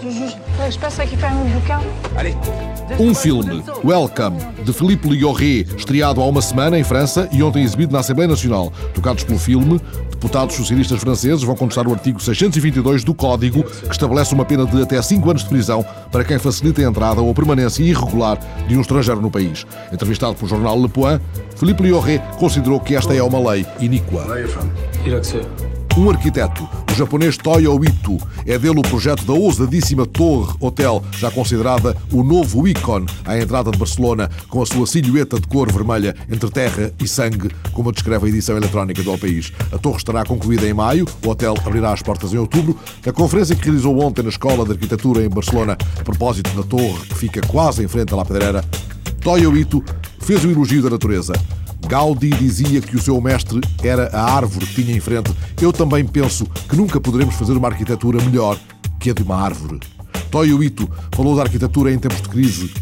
du juge. Faudrait que je passe récupérer mon bouquin. Allez, Um filme, Welcome, de Philippe Lioré, estreado há uma semana em França e ontem exibido na Assembleia Nacional. Tocados pelo filme, deputados socialistas franceses vão contestar o artigo 622 do Código, que estabelece uma pena de até 5 anos de prisão para quem facilita a entrada ou a permanência irregular de um estrangeiro no país. Entrevistado pelo jornal Le Point, Philippe Lioré considerou que esta é uma lei iníqua. Um arquiteto, japonês Toyo Ito, é dele o projeto da ousadíssima Torre Hotel, já considerada o novo ícone à entrada de Barcelona, com a sua silhueta de cor vermelha entre terra e sangue, como descreve a edição eletrónica do País. A torre estará concluída em maio, o hotel abrirá as portas em outubro. A conferência que realizou ontem na Escola de Arquitetura em Barcelona, a propósito da torre que fica quase em frente à La Pedreira, Toyo Ito fez o elogio da natureza. Gaudí dizia que o seu mestre era a árvore que tinha em frente. Eu também penso que nunca poderemos fazer uma arquitetura melhor que a de uma árvore. Toyo Ito falou da arquitetura em tempos de crise.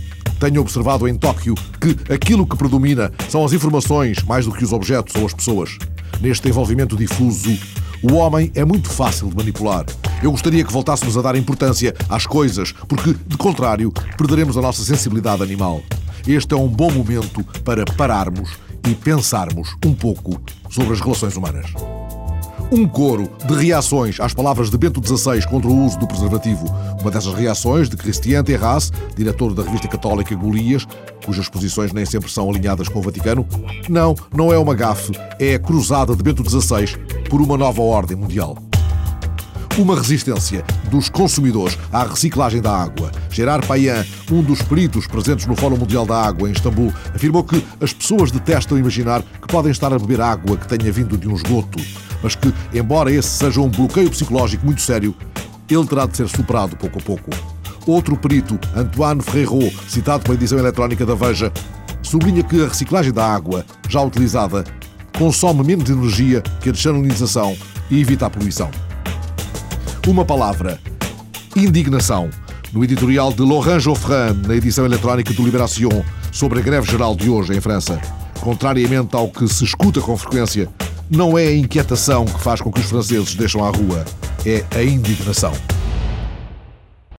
Tenho observado em Tóquio que aquilo que predomina são as informações mais do que os objetos ou as pessoas. Neste envolvimento difuso, o homem é muito fácil de manipular. Eu gostaria que voltássemos a dar importância às coisas, porque, de contrário, perderemos a nossa sensibilidade animal. Este é um bom momento para pararmos e pensarmos um pouco sobre as relações humanas. Um coro de reações às palavras de Bento XVI contra o uso do preservativo. Uma dessas reações de Christian Terrasse, diretor da revista católica Golias, cujas posições nem sempre são alinhadas com o Vaticano. Não, não é uma gafe, é a cruzada de Bento XVI por uma nova ordem mundial uma resistência dos consumidores à reciclagem da água. Gerard Payan, um dos peritos presentes no Fórum Mundial da Água em Istambul, afirmou que as pessoas detestam imaginar que podem estar a beber água que tenha vindo de um esgoto, mas que, embora esse seja um bloqueio psicológico muito sério, ele terá de ser superado pouco a pouco. Outro perito, Antoine Ferreiro, citado pela edição eletrónica da Veja, sublinha que a reciclagem da água, já utilizada, consome menos energia que a desalinização e evita a poluição uma palavra: indignação. No editorial de Laurent Geoffrin, na edição eletrónica do Libération, sobre a greve geral de hoje em França. Contrariamente ao que se escuta com frequência, não é a inquietação que faz com que os franceses deixam a rua, é a indignação.